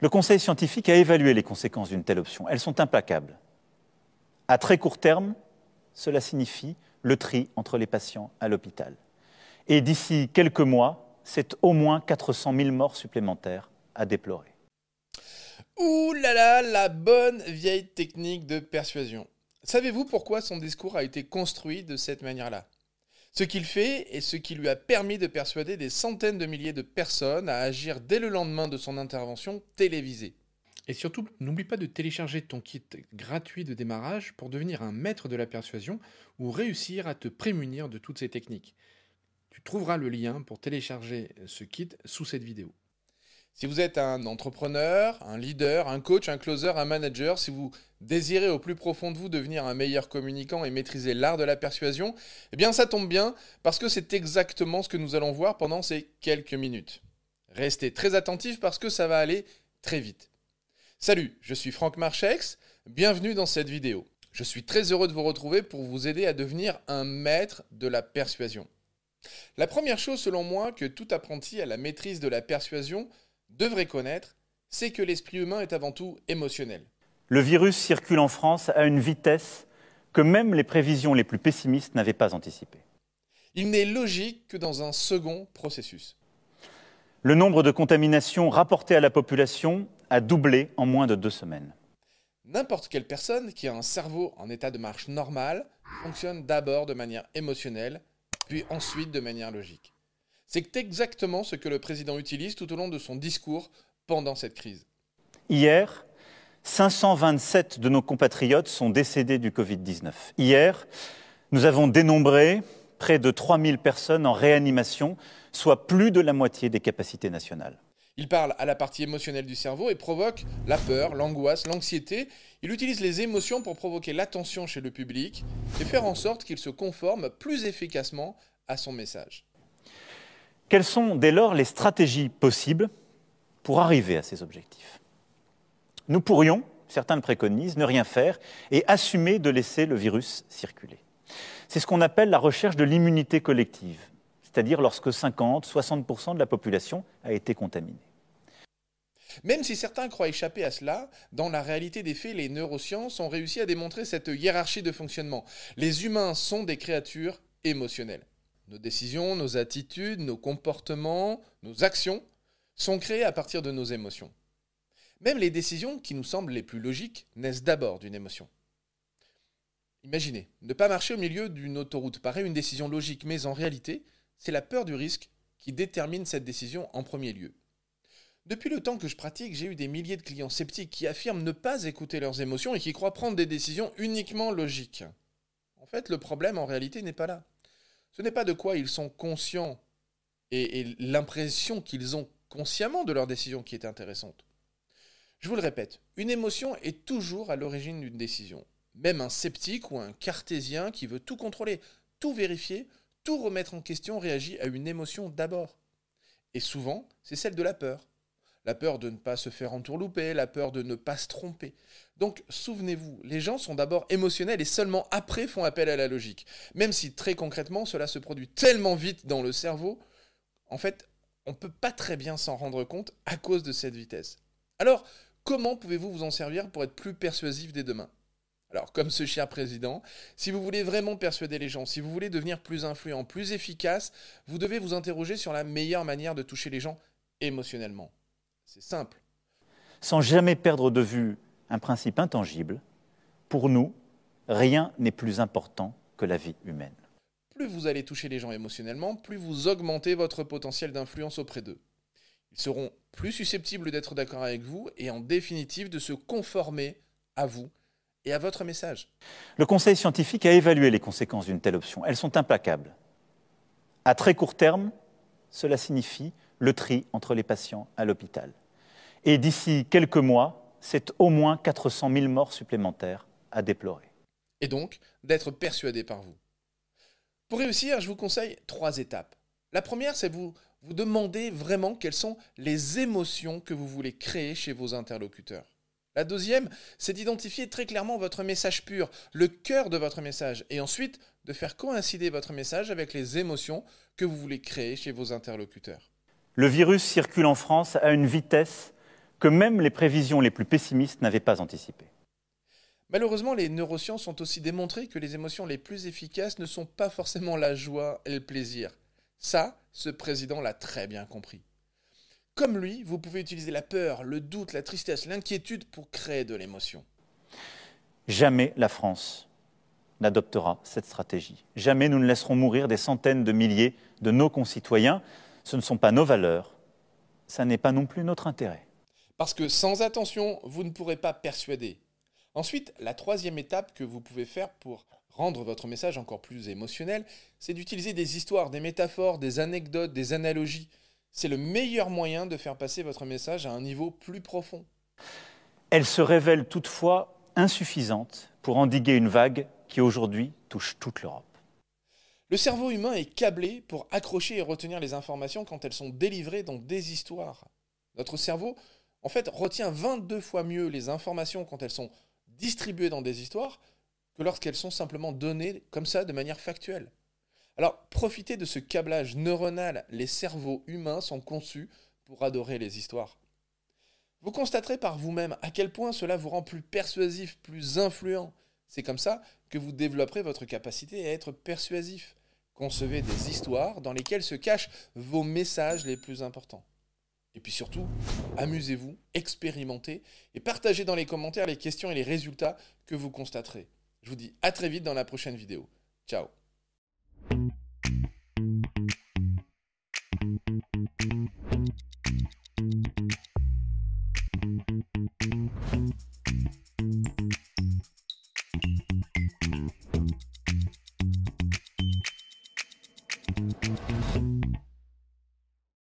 Le Conseil scientifique a évalué les conséquences d'une telle option. Elles sont implacables. À très court terme, cela signifie le tri entre les patients à l'hôpital. Et d'ici quelques mois, c'est au moins 400 000 morts supplémentaires à déplorer. Ouh là là, la bonne vieille technique de persuasion. Savez-vous pourquoi son discours a été construit de cette manière-là? Ce qu'il fait est ce qui lui a permis de persuader des centaines de milliers de personnes à agir dès le lendemain de son intervention télévisée. Et surtout, n'oublie pas de télécharger ton kit gratuit de démarrage pour devenir un maître de la persuasion ou réussir à te prémunir de toutes ces techniques. Tu trouveras le lien pour télécharger ce kit sous cette vidéo. Si vous êtes un entrepreneur, un leader, un coach, un closer, un manager, si vous désirez au plus profond de vous devenir un meilleur communicant et maîtriser l'art de la persuasion, eh bien ça tombe bien parce que c'est exactement ce que nous allons voir pendant ces quelques minutes. Restez très attentifs parce que ça va aller très vite. Salut, je suis Franck Marchex, bienvenue dans cette vidéo. Je suis très heureux de vous retrouver pour vous aider à devenir un maître de la persuasion. La première chose selon moi que tout apprenti à la maîtrise de la persuasion devrait connaître, c'est que l'esprit humain est avant tout émotionnel. Le virus circule en France à une vitesse que même les prévisions les plus pessimistes n'avaient pas anticipée. Il n'est logique que dans un second processus. Le nombre de contaminations rapportées à la population a doublé en moins de deux semaines. N'importe quelle personne qui a un cerveau en état de marche normal fonctionne d'abord de manière émotionnelle, puis ensuite de manière logique. C'est exactement ce que le président utilise tout au long de son discours pendant cette crise. Hier, 527 de nos compatriotes sont décédés du Covid-19. Hier, nous avons dénombré près de 3000 personnes en réanimation, soit plus de la moitié des capacités nationales. Il parle à la partie émotionnelle du cerveau et provoque la peur, l'angoisse, l'anxiété. Il utilise les émotions pour provoquer l'attention chez le public et faire en sorte qu'il se conforme plus efficacement à son message. Quelles sont dès lors les stratégies possibles pour arriver à ces objectifs? Nous pourrions, certains le préconisent, ne rien faire et assumer de laisser le virus circuler. C'est ce qu'on appelle la recherche de l'immunité collective, c'est-à-dire lorsque 50-60% de la population a été contaminée. Même si certains croient échapper à cela, dans la réalité des faits, les neurosciences ont réussi à démontrer cette hiérarchie de fonctionnement. Les humains sont des créatures émotionnelles. Nos décisions, nos attitudes, nos comportements, nos actions sont créées à partir de nos émotions. Même les décisions qui nous semblent les plus logiques naissent d'abord d'une émotion. Imaginez, ne pas marcher au milieu d'une autoroute paraît une décision logique, mais en réalité, c'est la peur du risque qui détermine cette décision en premier lieu. Depuis le temps que je pratique, j'ai eu des milliers de clients sceptiques qui affirment ne pas écouter leurs émotions et qui croient prendre des décisions uniquement logiques. En fait, le problème en réalité n'est pas là. Ce n'est pas de quoi ils sont conscients et, l'impression qu'ils ont consciemment de leur décision qui est intéressante. Je vous le répète, une émotion est toujours à l'origine d'une décision. Même un sceptique ou un cartésien qui veut tout contrôler, tout vérifier, tout remettre en question réagit à une émotion d'abord. Et souvent, c'est celle de la peur la peur de ne pas se faire entourlouper, la peur de ne pas se tromper. Donc souvenez-vous, les gens sont d'abord émotionnels et seulement après font appel à la logique. Même si très concrètement cela se produit tellement vite dans le cerveau, en fait, on ne peut pas très bien s'en rendre compte à cause de cette vitesse. Alors, comment pouvez-vous vous en servir pour être plus persuasif dès demain? Alors, comme ce cher président, si vous voulez vraiment persuader les gens, si vous voulez devenir plus influent, plus efficace, vous devez vous interroger sur la meilleure manière de toucher les gens émotionnellement. C'est simple. Sans jamais perdre de vue un principe intangible, pour nous, rien n'est plus important que la vie humaine. Plus vous allez toucher les gens émotionnellement, plus vous augmentez votre potentiel d'influence auprès d'eux. Ils seront plus susceptibles d'être d'accord avec vous et en définitive de se conformer à vous et à votre message. Le Conseil scientifique a évalué les conséquences d'une telle option. Elles sont implacables. À très court terme, cela signifie le tri entre les patients à l'hôpital. Et d'ici quelques mois, c'est au moins 400 000 morts supplémentaires à déplorer. Et donc, d'être persuadé par vous. Pour réussir, je vous conseille trois étapes. La première, c'est vous vous demander vraiment quelles sont les émotions que vous voulez créer chez vos interlocuteurs. La deuxième, c'est d'identifier très clairement votre message pur, le cœur de votre message, et ensuite de faire coïncider votre message avec les émotions que vous voulez créer chez vos interlocuteurs. Le virus circule en France à une vitesse que même les prévisions les plus pessimistes n'avaient pas anticipées. Malheureusement, les neurosciences ont aussi démontré que les émotions les plus efficaces ne sont pas forcément la joie et le plaisir. Ça, ce président l'a très bien compris. Comme lui, vous pouvez utiliser la peur, le doute, la tristesse, l'inquiétude pour créer de l'émotion. Jamais la France n'adoptera cette stratégie. Jamais nous ne laisserons mourir des centaines de milliers de nos concitoyens. Ce ne sont pas nos valeurs, ça n'est pas non plus notre intérêt. Parce que sans attention, vous ne pourrez pas persuader. Ensuite, la troisième étape que vous pouvez faire pour rendre votre message encore plus émotionnel, c'est d'utiliser des histoires, des métaphores, des anecdotes, des analogies. C'est le meilleur moyen de faire passer votre message à un niveau plus profond. Elle se révèle toutefois insuffisante pour endiguer une vague qui aujourd'hui touche toute l'Europe. Le cerveau humain est câblé pour accrocher et retenir les informations quand elles sont délivrées dans des histoires. Notre cerveau, en fait, retient 22 fois mieux les informations quand elles sont distribuées dans des histoires que lorsqu'elles sont simplement données comme ça de manière factuelle. Alors, profitez de ce câblage neuronal. Les cerveaux humains sont conçus pour adorer les histoires. Vous constaterez par vous-même à quel point cela vous rend plus persuasif, plus influent. C'est comme ça que vous développerez votre capacité à être persuasif. Concevez des histoires dans lesquelles se cachent vos messages les plus importants. Et puis surtout, amusez-vous, expérimentez et partagez dans les commentaires les questions et les résultats que vous constaterez. Je vous dis à très vite dans la prochaine vidéo. Ciao